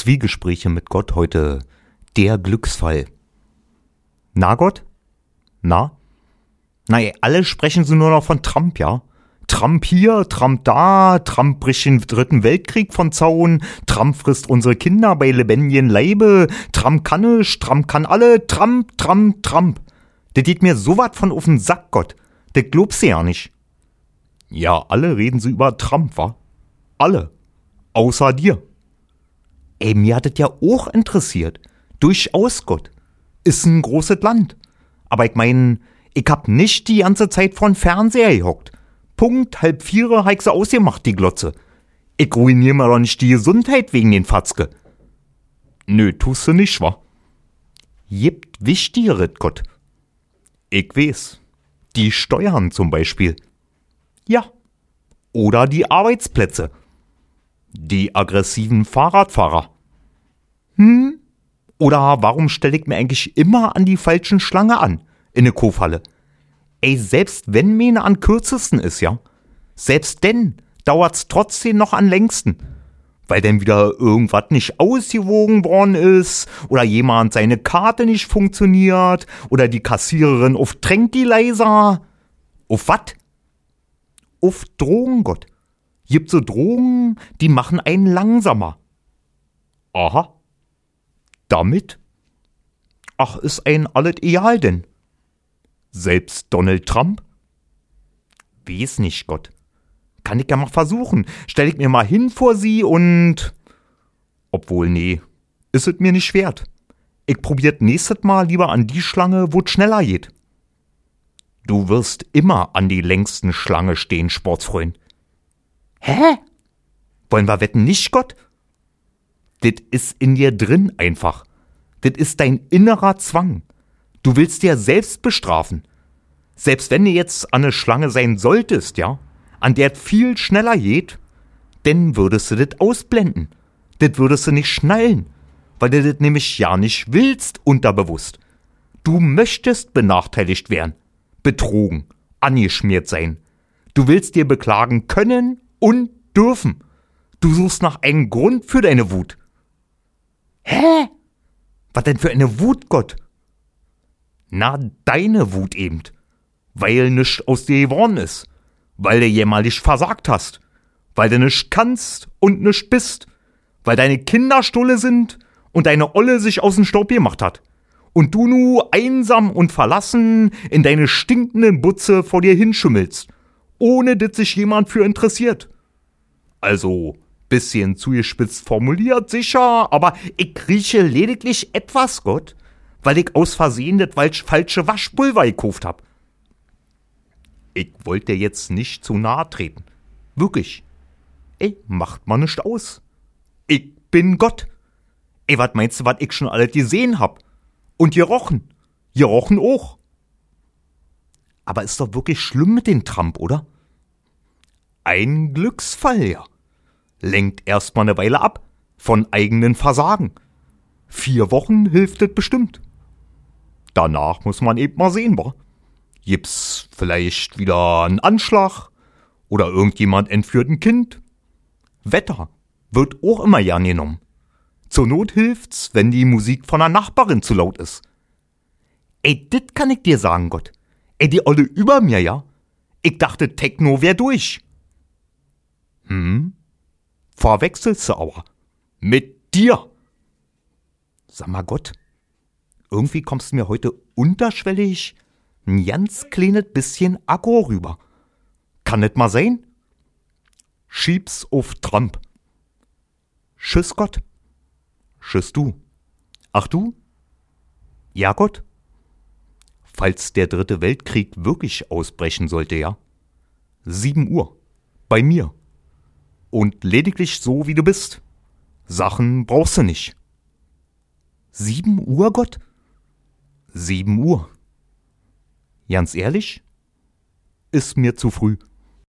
Zwiegespräche mit Gott heute der Glücksfall. Na Gott? Na? Na, ey, alle sprechen sie nur noch von Trump, ja? Trump hier, Trump da, Trump bricht den dritten Weltkrieg von Zaun, Trump frisst unsere Kinder bei lebendigen Leibe, Trump kann es, Trump kann alle, Trump, Trump, Trump. Das geht mir so wat von auf den Sack, Gott. Das glaubst du ja nicht. Ja, alle reden sie über Trump, wa? Alle. Außer dir. Ey, mir hat es ja auch interessiert. Durchaus, Gott. Ist ein großes Land. Aber ich mein, ich hab nicht die ganze Zeit von Fernseher gehockt. Punkt halb vier heik sie ausgemacht, die Glotze. Ich ruinier mir doch nicht die Gesundheit wegen den Fatzke. Nö, tust du nicht, wa? Gibt wichtigeres, Gott. Ich weiß. Die Steuern zum Beispiel. Ja. Oder die Arbeitsplätze. Die aggressiven Fahrradfahrer. Hm? Oder warum stelle ich mir eigentlich immer an die falschen Schlange an? In ne Kofhalle. Ey, selbst wenn meine an kürzesten ist, ja? Selbst denn dauert's trotzdem noch an längsten. Weil denn wieder irgendwas nicht ausgewogen worden ist, oder jemand seine Karte nicht funktioniert, oder die Kassiererin auf Tranquilizer. Auf wat? Auf Drogen, Gott. Gibt so Drogen, die machen einen langsamer. Aha. Damit? Ach, ist ein alles egal denn? Selbst Donald Trump? Weiß nicht, Gott. Kann ich ja mal versuchen. Stell ich mir mal hin vor sie und. Obwohl, nee, ist es mir nicht wert. Ich probiert nächstes Mal lieber an die Schlange, wo's schneller geht. Du wirst immer an die längsten Schlange stehen, Sportsfreund. Hä? Wollen wir wetten nicht, Gott? Dit ist in dir drin einfach. Dit ist dein innerer Zwang. Du willst dir selbst bestrafen. Selbst wenn du jetzt an eine Schlange sein solltest, ja, an der viel schneller geht, denn würdest du das ausblenden. Das würdest du nicht schnallen, weil du das nämlich ja nicht willst, unterbewusst. Du möchtest benachteiligt werden, betrogen, angeschmiert sein. Du willst dir beklagen können und dürfen. Du suchst nach einem Grund für deine Wut. Hä? Was denn für eine Wut, Gott? Na, deine Wut eben. Weil nichts aus dir geworden ist. Weil du jämmerlich versagt hast. Weil du nichts kannst und nichts bist. Weil deine Kinder stulle sind und deine Olle sich aus dem Staub gemacht hat. Und du nu einsam und verlassen in deine stinkenden Butze vor dir hinschimmelst. Ohne dass sich jemand für interessiert. Also, bisschen zugespitzt formuliert, sicher, aber ich rieche lediglich etwas, Gott, weil ich aus Versehen das falsche Waschpulver gekauft hab. Ich wollte jetzt nicht zu nahe treten. Wirklich. Ey, macht man nicht aus. Ich bin Gott. Ey, was meinst du, was ich schon alles gesehen hab? Und gerochen. Gerochen auch. Aber ist doch wirklich schlimm mit dem Trump, oder? Ein Glücksfall, ja. Lenkt erstmal eine Weile ab von eigenen Versagen. Vier Wochen hilft es bestimmt. Danach muss man eben mal sehen, wa? Gibt's vielleicht wieder einen Anschlag? Oder irgendjemand entführt ein Kind? Wetter wird auch immer gern genommen. Zur Not hilft's, wenn die Musik von der Nachbarin zu laut ist. Ey, dit kann ich dir sagen, Gott. Ey, die Olle über mir, ja? Ich dachte, Techno wär durch. Hm? Verwechselst du aber. Mit dir. Sag mal, Gott, irgendwie kommst du mir heute unterschwellig ein ganz kleines bisschen Akku rüber. Kann nicht mal sein? Schieb's auf Trump. Tschüss Gott. Tschüss du. Ach du? Ja Gott? Falls der dritte Weltkrieg wirklich ausbrechen sollte, ja? Sieben Uhr. Bei mir. Und lediglich so, wie du bist. Sachen brauchst du nicht. Sieben Uhr, Gott? Sieben Uhr. Ganz ehrlich? Ist mir zu früh.